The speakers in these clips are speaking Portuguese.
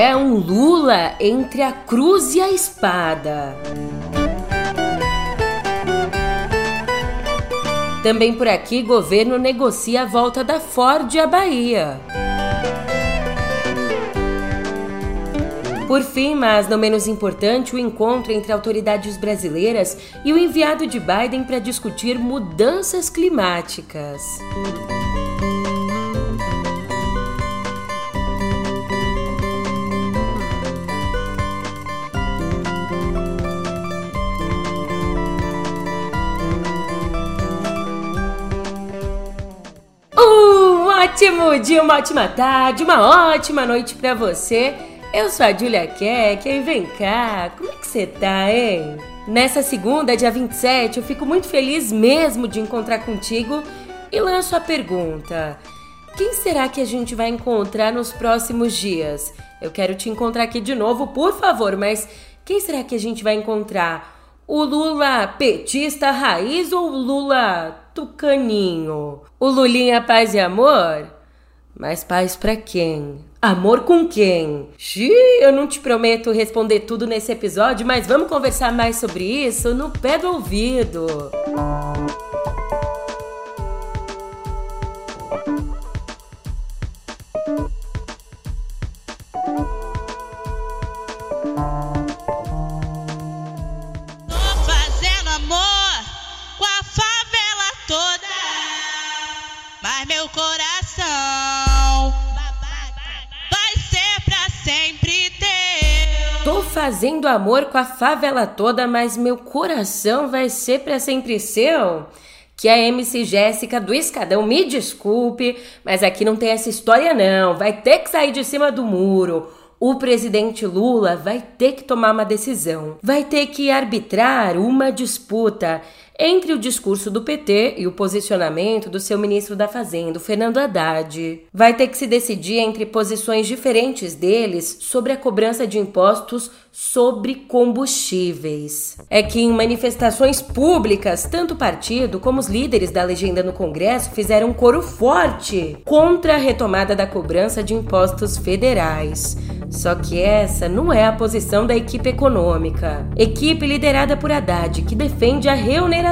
É um Lula entre a cruz e a espada. Também por aqui, governo negocia a volta da Ford à Bahia. Por fim, mas não menos importante, o encontro entre autoridades brasileiras e o enviado de Biden para discutir mudanças climáticas. Ótimo dia, uma ótima tarde, uma ótima noite para você. Eu sou a Julia Keck e vem cá, como é que você tá, hein? Nessa segunda, dia 27, eu fico muito feliz mesmo de encontrar contigo e lanço a pergunta: quem será que a gente vai encontrar nos próximos dias? Eu quero te encontrar aqui de novo, por favor, mas quem será que a gente vai encontrar? O Lula petista raiz ou o Lula tucaninho? O Lulinha paz e amor? Mas paz para quem? Amor com quem? Xiii, eu não te prometo responder tudo nesse episódio, mas vamos conversar mais sobre isso no pé do ouvido. Tô fazendo amor com a favela toda, mas meu coração vai ser para sempre seu? Que a MC Jéssica do Escadão me desculpe, mas aqui não tem essa história não. Vai ter que sair de cima do muro. O presidente Lula vai ter que tomar uma decisão. Vai ter que arbitrar uma disputa entre o discurso do PT e o posicionamento do seu ministro da Fazenda, Fernando Haddad. Vai ter que se decidir entre posições diferentes deles sobre a cobrança de impostos sobre combustíveis. É que em manifestações públicas, tanto o partido como os líderes da legenda no Congresso fizeram um coro forte contra a retomada da cobrança de impostos federais. Só que essa não é a posição da equipe econômica. Equipe liderada por Haddad, que defende a reoneração.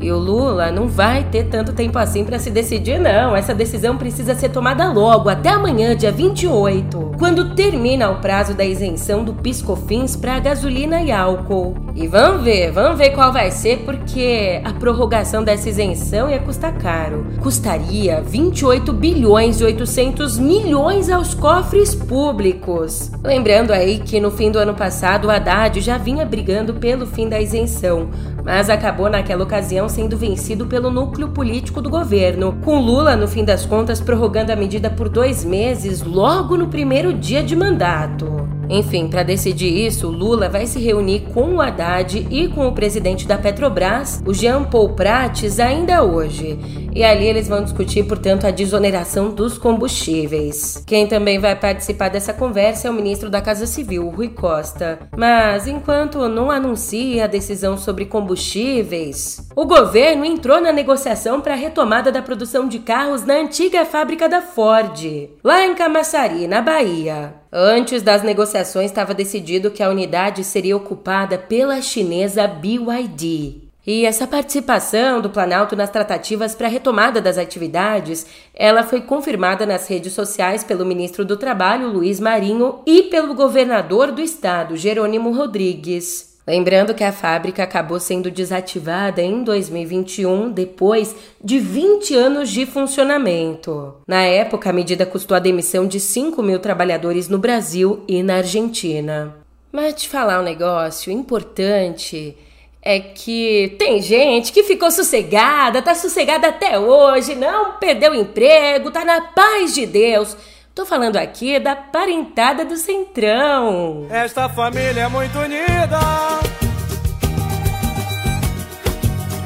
E o Lula não vai ter tanto tempo assim para se decidir, não. Essa decisão precisa ser tomada logo, até amanhã, dia 28, quando termina o prazo da isenção do piscofins para gasolina e álcool. E vamos ver, vamos ver qual vai ser, porque a prorrogação dessa isenção ia custar caro. Custaria 28 bilhões e 800 milhões aos cofres públicos. Lembrando aí que no fim do ano passado o Haddad já vinha brigando pelo fim da isenção, mas acabou naquela ocasião sendo vencido pelo núcleo político do governo, com Lula, no fim das contas, prorrogando a medida por dois meses logo no primeiro dia de mandato. Enfim, para decidir isso, Lula vai se reunir com o Haddad e com o presidente da Petrobras, o Jean Paul Prates, ainda hoje. E ali eles vão discutir, portanto, a desoneração dos combustíveis. Quem também vai participar dessa conversa é o ministro da Casa Civil, Rui Costa. Mas enquanto não anuncia a decisão sobre combustíveis, o governo entrou na negociação para a retomada da produção de carros na antiga fábrica da Ford, lá em Camaçari, na Bahia. Antes das negociações, estava decidido que a unidade seria ocupada pela chinesa BYD. E essa participação do Planalto nas tratativas para a retomada das atividades, ela foi confirmada nas redes sociais pelo ministro do Trabalho, Luiz Marinho, e pelo governador do estado, Jerônimo Rodrigues. Lembrando que a fábrica acabou sendo desativada em 2021, depois de 20 anos de funcionamento. Na época, a medida custou a demissão de 5 mil trabalhadores no Brasil e na Argentina. Mas te falar um negócio importante é que tem gente que ficou sossegada, tá sossegada até hoje, não perdeu emprego, tá na paz de Deus. Tô falando aqui da parentada do Centrão. Esta família é muito unida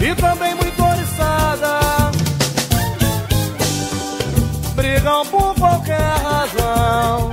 e também muito oriçada. Brigam por qualquer razão,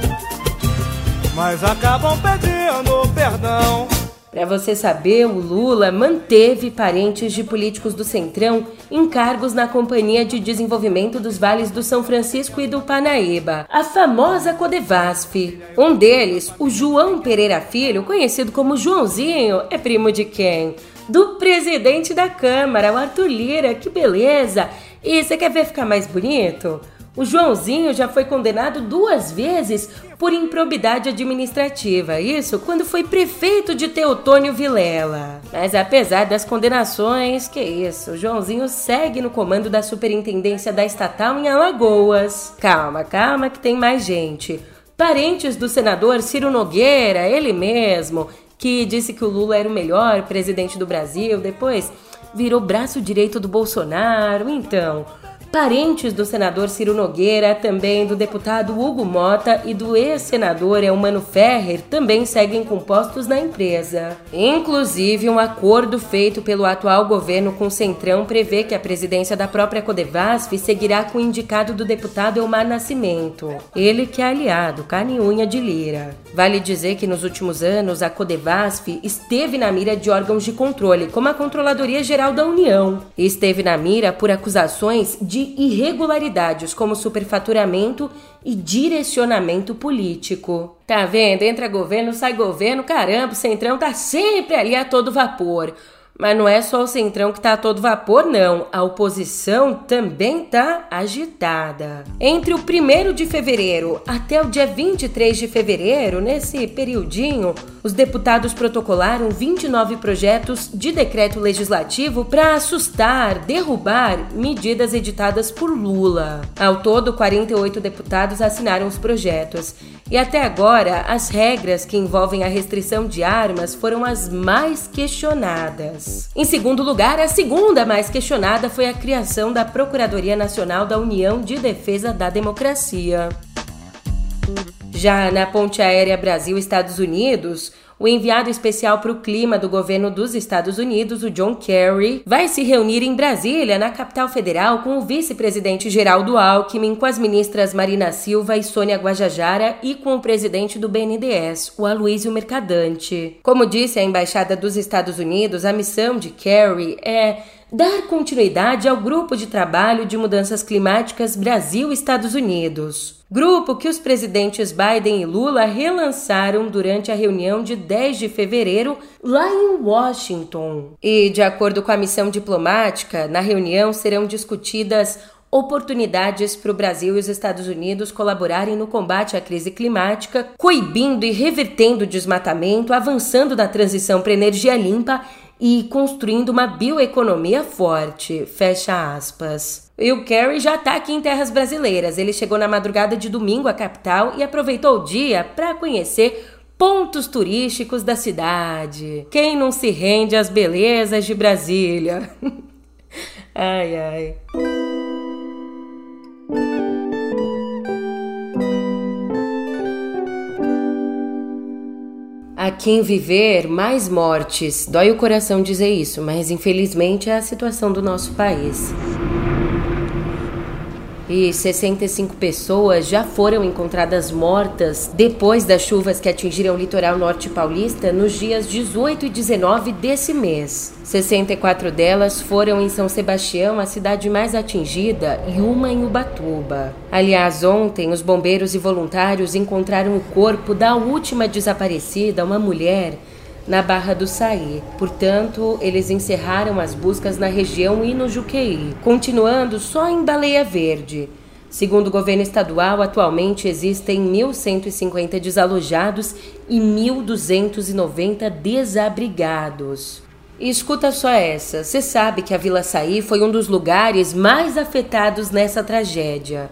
mas acabam pedindo perdão. Para você saber, o Lula manteve parentes de políticos do Centrão em cargos na Companhia de Desenvolvimento dos Vales do São Francisco e do Panaíba, a famosa Codevasf. Um deles, o João Pereira Filho, conhecido como Joãozinho, é primo de quem? Do presidente da Câmara, o Arthur Lira. Que beleza! E você quer ver ficar mais bonito? O Joãozinho já foi condenado duas vezes por improbidade administrativa, isso quando foi prefeito de Teotônio Vilela. Mas apesar das condenações, que isso, o Joãozinho segue no comando da superintendência da estatal em Alagoas. Calma, calma que tem mais gente. Parentes do senador Ciro Nogueira, ele mesmo, que disse que o Lula era o melhor presidente do Brasil, depois virou braço direito do Bolsonaro. Então, parentes do senador Ciro Nogueira, também do deputado Hugo Mota e do ex-senador Elmano Ferrer também seguem compostos na empresa. Inclusive, um acordo feito pelo atual governo com o Centrão prevê que a presidência da própria Codevasf seguirá com o indicado do deputado Elmar Nascimento, ele que é aliado, carne e unha de Lira. Vale dizer que nos últimos anos a Codevasf esteve na mira de órgãos de controle, como a Controladoria Geral da União, e esteve na mira por acusações de irregularidades como superfaturamento e direcionamento político. Tá vendo? Entra governo, sai governo, caramba, o Centrão tá sempre ali a todo vapor. Mas não é só o Centrão que tá a todo vapor, não. A oposição também tá agitada. Entre o 1 de fevereiro até o dia 23 de fevereiro, nesse periodinho, os deputados protocolaram 29 projetos de decreto legislativo para assustar, derrubar medidas editadas por Lula. Ao todo, 48 deputados assinaram os projetos. E até agora, as regras que envolvem a restrição de armas foram as mais questionadas. Em segundo lugar, a segunda mais questionada foi a criação da Procuradoria Nacional da União de Defesa da Democracia. Já na ponte aérea Brasil-Estados Unidos, o enviado especial para o clima do governo dos Estados Unidos, o John Kerry, vai se reunir em Brasília, na capital federal, com o vice-presidente Geraldo Alckmin, com as ministras Marina Silva e Sônia Guajajara e com o presidente do BNDES, o Aloysio Mercadante. Como disse a embaixada dos Estados Unidos, a missão de Kerry é dar continuidade ao grupo de trabalho de mudanças climáticas Brasil-Estados Unidos. Grupo que os presidentes Biden e Lula relançaram durante a reunião de 10 de fevereiro lá em Washington. E, de acordo com a missão diplomática, na reunião serão discutidas oportunidades para o Brasil e os Estados Unidos colaborarem no combate à crise climática, coibindo e revertendo o desmatamento, avançando na transição para energia limpa e construindo uma bioeconomia forte. Fecha aspas. E o Kerry já está aqui em terras brasileiras. Ele chegou na madrugada de domingo à capital e aproveitou o dia para conhecer pontos turísticos da cidade. Quem não se rende às belezas de Brasília? ai, ai. A quem viver, mais mortes. Dói o coração dizer isso, mas infelizmente é a situação do nosso país. E 65 pessoas já foram encontradas mortas depois das chuvas que atingiram o litoral norte paulista nos dias 18 e 19 desse mês. 64 delas foram em São Sebastião, a cidade mais atingida, e uma em Ubatuba. Aliás, ontem os bombeiros e voluntários encontraram o corpo da última desaparecida, uma mulher, na Barra do Saí. Portanto, eles encerraram as buscas na região e no Juqueí, continuando só em Baleia Verde. Segundo o governo estadual, atualmente existem 1.150 desalojados e 1.290 desabrigados. E escuta só essa: você sabe que a Vila Saí foi um dos lugares mais afetados nessa tragédia.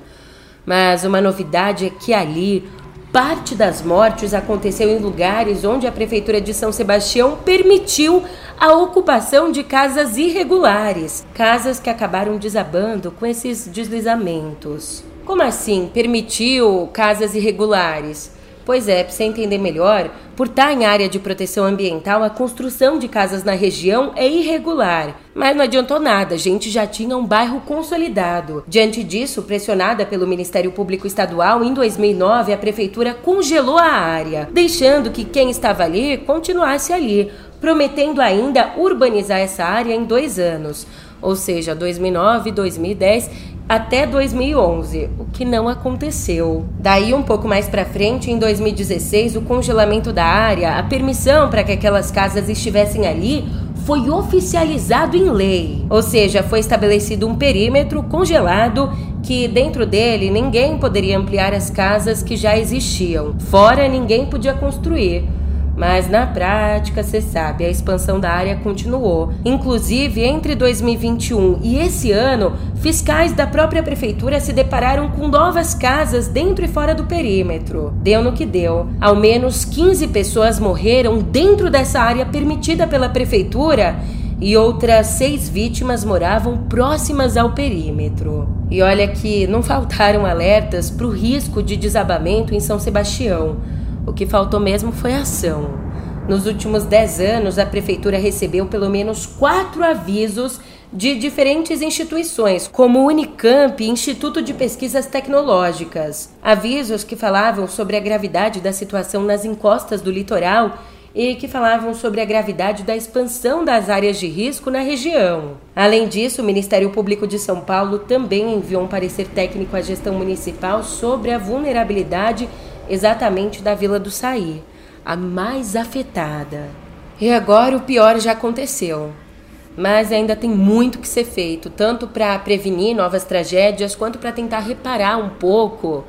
Mas uma novidade é que ali parte das mortes aconteceu em lugares onde a Prefeitura de São Sebastião permitiu a ocupação de casas irregulares, casas que acabaram desabando com esses deslizamentos. Como assim permitiu casas irregulares? Pois é, para você entender melhor, por estar em área de proteção ambiental, a construção de casas na região é irregular. Mas não adiantou nada, a gente já tinha um bairro consolidado. Diante disso, pressionada pelo Ministério Público Estadual, em 2009 a prefeitura congelou a área, deixando que quem estava ali continuasse ali, prometendo ainda urbanizar essa área em dois anos, ou seja, 2009, 2010 até 2011, o que não aconteceu. Daí um pouco mais para frente, em 2016, o congelamento da área, a permissão para que aquelas casas estivessem ali foi oficializado em lei. Ou seja, foi estabelecido um perímetro congelado que dentro dele ninguém poderia ampliar as casas que já existiam. Fora ninguém podia construir. Mas na prática, você sabe, a expansão da área continuou. Inclusive, entre 2021 e esse ano, fiscais da própria prefeitura se depararam com novas casas dentro e fora do perímetro. Deu no que deu. Ao menos 15 pessoas morreram dentro dessa área permitida pela prefeitura e outras seis vítimas moravam próximas ao perímetro. E olha que não faltaram alertas para o risco de desabamento em São Sebastião. O que faltou mesmo foi ação. Nos últimos 10 anos, a prefeitura recebeu pelo menos quatro avisos de diferentes instituições, como Unicamp e Instituto de Pesquisas Tecnológicas. Avisos que falavam sobre a gravidade da situação nas encostas do litoral e que falavam sobre a gravidade da expansão das áreas de risco na região. Além disso, o Ministério Público de São Paulo também enviou um parecer técnico à gestão municipal sobre a vulnerabilidade exatamente da Vila do Saí, a mais afetada. E agora o pior já aconteceu. Mas ainda tem muito que ser feito, tanto para prevenir novas tragédias quanto para tentar reparar um pouco.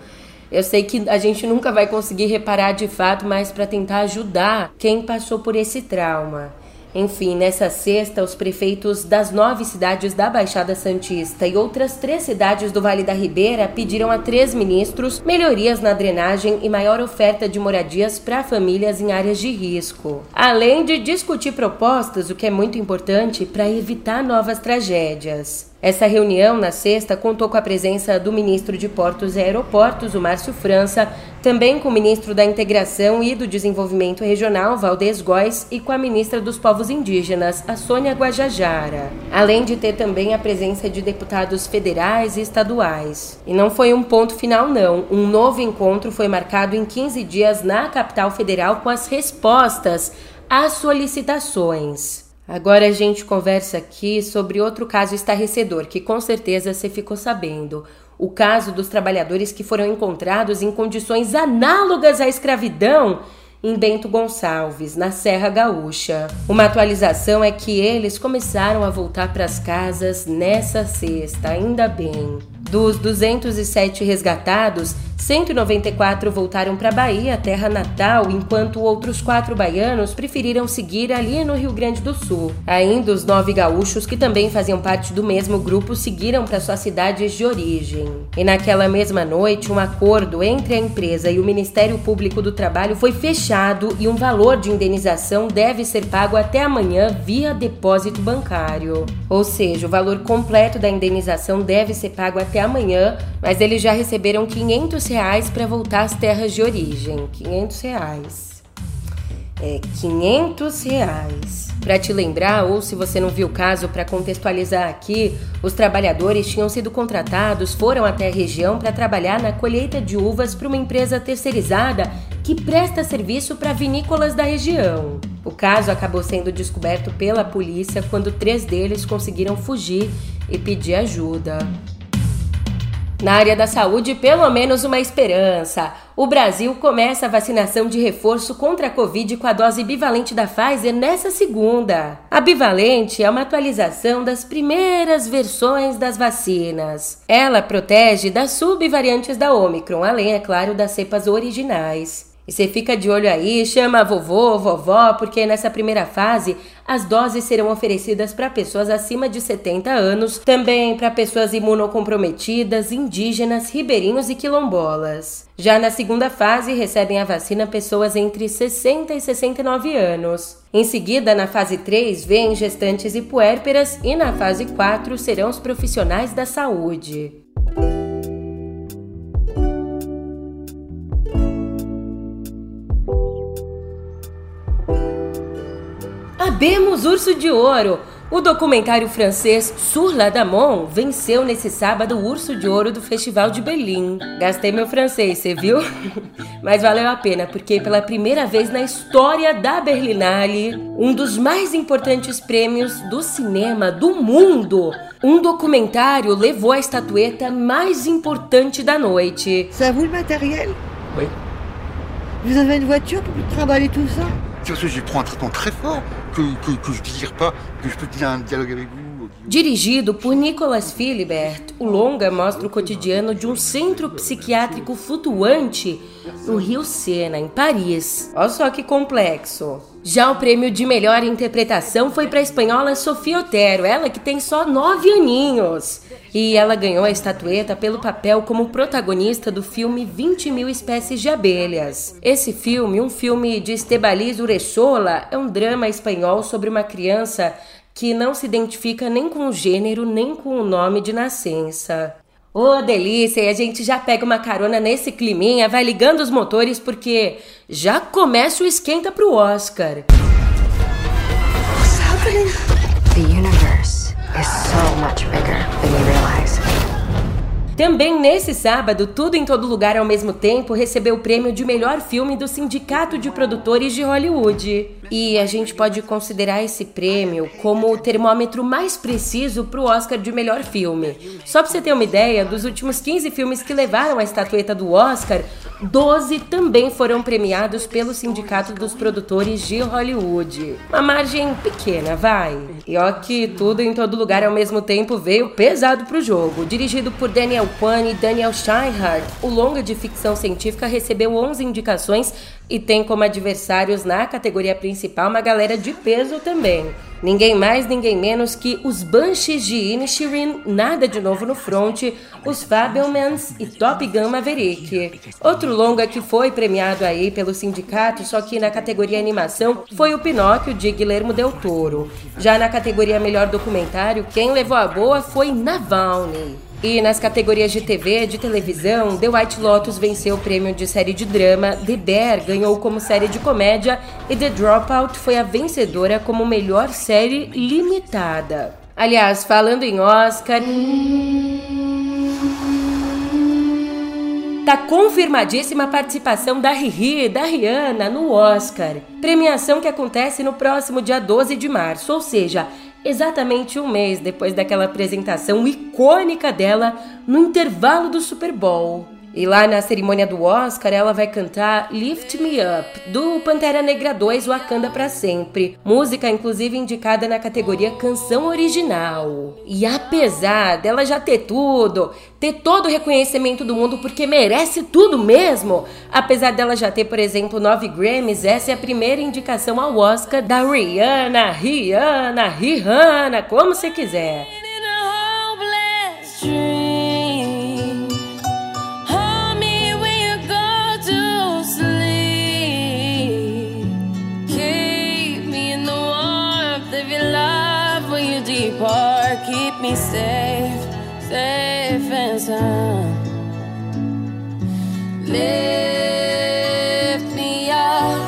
Eu sei que a gente nunca vai conseguir reparar de fato, mas para tentar ajudar quem passou por esse trauma. Enfim, nessa sexta, os prefeitos das nove cidades da Baixada Santista e outras três cidades do Vale da Ribeira pediram a três ministros melhorias na drenagem e maior oferta de moradias para famílias em áreas de risco. Além de discutir propostas, o que é muito importante para evitar novas tragédias. Essa reunião, na sexta, contou com a presença do ministro de Portos e Aeroportos, o Márcio França, também com o ministro da Integração e do Desenvolvimento Regional, Valdez Góes, e com a ministra dos Povos Indígenas, a Sônia Guajajara. Além de ter também a presença de deputados federais e estaduais. E não foi um ponto final, não. Um novo encontro foi marcado em 15 dias na capital federal com as respostas às solicitações. Agora a gente conversa aqui sobre outro caso estarrecedor que com certeza você ficou sabendo. O caso dos trabalhadores que foram encontrados em condições análogas à escravidão em Bento Gonçalves, na Serra Gaúcha. Uma atualização é que eles começaram a voltar para as casas nessa sexta, ainda bem. Dos 207 resgatados, 194 voltaram para Bahia, terra natal, enquanto outros quatro baianos preferiram seguir ali no Rio Grande do Sul. Ainda os nove gaúchos, que também faziam parte do mesmo grupo, seguiram para suas cidades de origem. E naquela mesma noite, um acordo entre a empresa e o Ministério Público do Trabalho foi fechado e um valor de indenização deve ser pago até amanhã via depósito bancário. Ou seja, o valor completo da indenização deve ser pago até amanhã, mas eles já receberam 500 reais para voltar às terras de origem. 500 reais. É, 500 reais. Para te lembrar, ou se você não viu o caso, para contextualizar aqui, os trabalhadores tinham sido contratados, foram até a região para trabalhar na colheita de uvas para uma empresa terceirizada que presta serviço para vinícolas da região. O caso acabou sendo descoberto pela polícia quando três deles conseguiram fugir e pedir ajuda. Na área da saúde, pelo menos uma esperança. O Brasil começa a vacinação de reforço contra a Covid com a dose bivalente da Pfizer nessa segunda. A bivalente é uma atualização das primeiras versões das vacinas. Ela protege das subvariantes da Omicron, além, é claro, das cepas originais. E você fica de olho aí, chama a vovô, vovó, porque nessa primeira fase as doses serão oferecidas para pessoas acima de 70 anos, também para pessoas imunocomprometidas, indígenas, ribeirinhos e quilombolas. Já na segunda fase, recebem a vacina pessoas entre 60 e 69 anos. Em seguida, na fase 3, vêm gestantes e puérperas, e na fase 4 serão os profissionais da saúde. Sabemos Urso de Ouro. O documentário francês Sur la Damon venceu nesse sábado o Urso de Ouro do Festival de Berlim. Gastei meu francês, você viu? Mas valeu a pena, porque pela primeira vez na história da Berlinale, um dos mais importantes prêmios do cinema do mundo, um documentário levou a estatueta mais importante da noite. À vous le matériel Oui. Vous avez une voiture pour travailler tout ça C'est parce que je prends un traitement très fort Dirigido por Nicolas Philibert, o longa mostra o cotidiano de um centro psiquiátrico flutuante no Rio Sena, em Paris. Olha só que complexo. Já o prêmio de melhor interpretação foi para a espanhola Sofia Otero, ela que tem só nove aninhos. E ela ganhou a estatueta pelo papel como protagonista do filme 20 mil espécies de abelhas. Esse filme, um filme de Estebaliz Uresola, é um drama espanhol sobre uma criança que não se identifica nem com o gênero nem com o nome de nascença. Ô, oh, delícia! E a gente já pega uma carona nesse climinha, vai ligando os motores porque já começa o esquenta pro Oscar. What's happening? The is so much bigger than you realize. Também nesse sábado, Tudo em Todo Lugar ao mesmo tempo recebeu o prêmio de melhor filme do Sindicato de Produtores de Hollywood. E a gente pode considerar esse prêmio como o termômetro mais preciso para o Oscar de melhor filme. Só para você ter uma ideia, dos últimos 15 filmes que levaram a estatueta do Oscar, 12 também foram premiados pelo Sindicato dos Produtores de Hollywood. Uma margem pequena, vai. E ó que tudo em todo lugar ao mesmo tempo veio pesado pro jogo. Dirigido por Daniel Kwan e Daniel Scheinhardt, o longa de ficção científica recebeu 11 indicações e tem como adversários na categoria principal uma galera de peso também. Ninguém mais, ninguém menos que os Banshees de Inisherin, nada de novo no front, os Fabelmans e Top Gun Maverick. Outro longa que foi premiado aí pelo sindicato, só que na categoria animação, foi o Pinóquio de Guilherme Del Toro. Já na categoria melhor documentário, quem levou a boa foi Navalny. E nas categorias de TV, de televisão, The White Lotus venceu o prêmio de série de drama, The Bear ganhou como série de comédia e The Dropout foi a vencedora como melhor série limitada. Aliás, falando em Oscar. Tá confirmadíssima a participação da Riri da Rihanna no Oscar. Premiação que acontece no próximo dia 12 de março, ou seja, exatamente um mês depois daquela apresentação icônica dela no intervalo do Super Bowl. E lá na cerimônia do Oscar, ela vai cantar Lift Me Up, do Pantera Negra 2 Wakanda para Sempre. Música, inclusive, indicada na categoria Canção Original. E apesar dela já ter tudo, ter todo o reconhecimento do mundo, porque merece tudo mesmo, apesar dela já ter, por exemplo, nove Grammys, essa é a primeira indicação ao Oscar da Rihanna, Rihanna, Rihanna, como você quiser. Safe, safe and sound. Lift me up.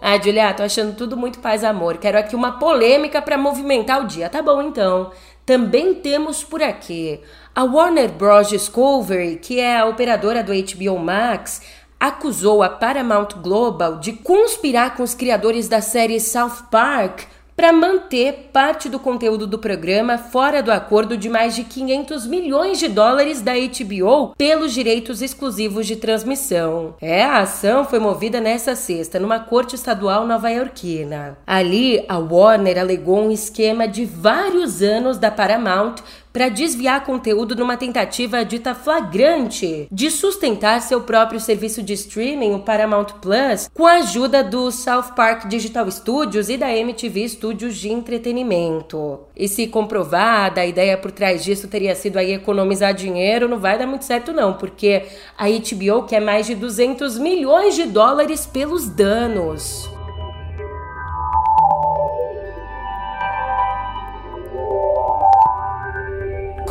Ah, Julia, tô achando tudo muito paz amor. Quero aqui uma polêmica para movimentar o dia. Tá bom então. Também temos por aqui a Warner Bros. Discovery, que é a operadora do HBO Max, acusou a Paramount Global de conspirar com os criadores da série South Park para manter parte do conteúdo do programa fora do acordo de mais de 500 milhões de dólares da HBO pelos direitos exclusivos de transmissão. É, a ação foi movida nessa sexta numa corte estadual nova-iorquina. Ali, a Warner alegou um esquema de vários anos da Paramount para desviar conteúdo numa tentativa dita flagrante de sustentar seu próprio serviço de streaming, o Paramount Plus, com a ajuda do South Park Digital Studios e da MTV Studios de entretenimento. E se comprovada, a ideia por trás disso teria sido aí economizar dinheiro, não vai dar muito certo não, porque a HBO quer mais de 200 milhões de dólares pelos danos.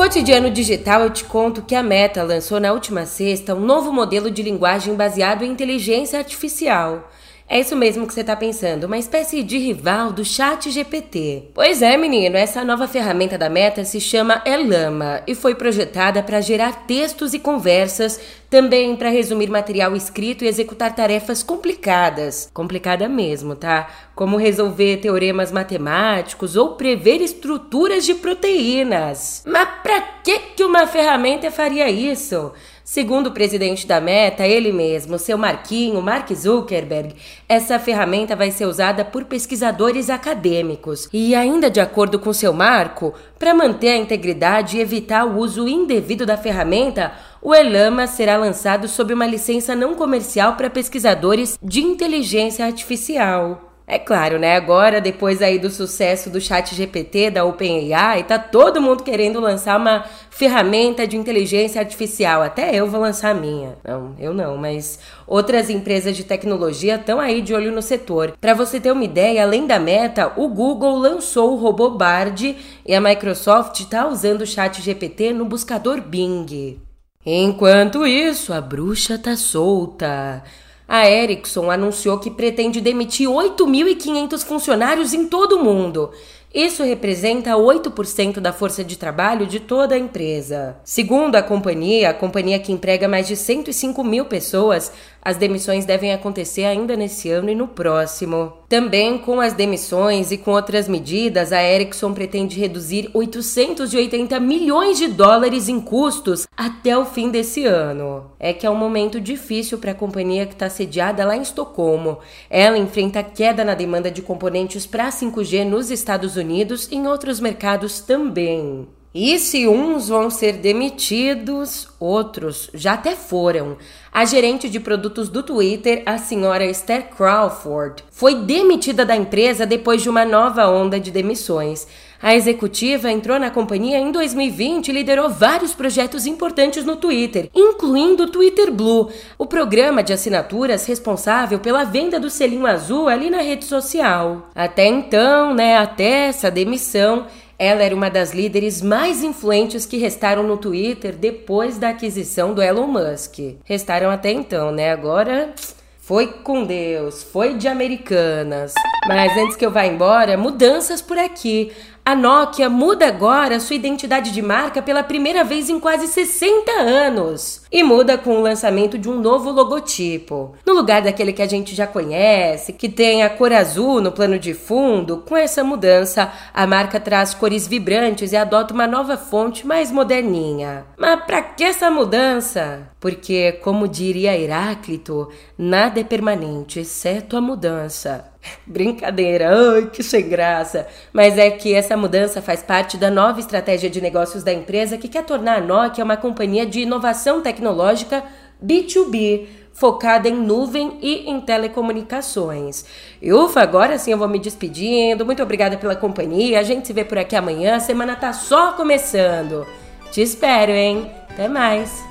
Cotidiano Digital eu te conto que a Meta lançou na última sexta um novo modelo de linguagem baseado em inteligência artificial. É isso mesmo que você está pensando, uma espécie de rival do Chat GPT. Pois é, menino, essa nova ferramenta da Meta se chama Elama e foi projetada para gerar textos e conversas, também para resumir material escrito e executar tarefas complicadas. Complicada mesmo, tá? Como resolver teoremas matemáticos ou prever estruturas de proteínas. Mas para que que uma ferramenta faria isso? Segundo o presidente da Meta, ele mesmo, seu Marquinho, Mark Zuckerberg, essa ferramenta vai ser usada por pesquisadores acadêmicos. E ainda de acordo com seu Marco, para manter a integridade e evitar o uso indevido da ferramenta, o Elama será lançado sob uma licença não comercial para pesquisadores de inteligência artificial. É claro, né? Agora, depois aí do sucesso do chat GPT, da OpenAI, tá todo mundo querendo lançar uma ferramenta de inteligência artificial. Até eu vou lançar a minha. Não, eu não, mas outras empresas de tecnologia estão aí de olho no setor. Para você ter uma ideia, além da Meta, o Google lançou o robô Bard e a Microsoft está usando o chat GPT no buscador Bing. Enquanto isso, a bruxa tá solta a Ericsson anunciou que pretende demitir 8.500 funcionários em todo o mundo isso representa 8% da força de trabalho de toda a empresa. Segundo a companhia, a companhia que emprega mais de 105 mil pessoas, as demissões devem acontecer ainda nesse ano e no próximo. Também com as demissões e com outras medidas, a Ericsson pretende reduzir 880 milhões de dólares em custos até o fim desse ano. É que é um momento difícil para a companhia que está sediada lá em Estocolmo. Ela enfrenta queda na demanda de componentes para 5G nos Estados Unidos e em outros mercados também. E se uns vão ser demitidos, outros já até foram. A gerente de produtos do Twitter, a senhora Esther Crawford, foi demitida da empresa depois de uma nova onda de demissões. A executiva entrou na companhia em 2020 e liderou vários projetos importantes no Twitter, incluindo o Twitter Blue, o programa de assinaturas responsável pela venda do selinho azul ali na rede social. Até então, né, até essa demissão, ela era uma das líderes mais influentes que restaram no Twitter depois da aquisição do Elon Musk. Restaram até então, né? Agora foi com Deus, foi de Americanas. Mas antes que eu vá embora, mudanças por aqui. A Nokia muda agora sua identidade de marca pela primeira vez em quase 60 anos. E muda com o lançamento de um novo logotipo. No lugar daquele que a gente já conhece, que tem a cor azul no plano de fundo, com essa mudança, a marca traz cores vibrantes e adota uma nova fonte mais moderninha. Mas para que essa mudança? Porque, como diria Heráclito, nada é permanente exceto a mudança. Brincadeira, ai que sem graça. Mas é que essa mudança faz parte da nova estratégia de negócios da empresa que quer tornar a Nokia uma companhia de inovação tecnológica B2B, focada em nuvem e em telecomunicações. E ufa, agora sim eu vou me despedindo. Muito obrigada pela companhia. A gente se vê por aqui amanhã. A semana tá só começando. Te espero, hein? Até mais.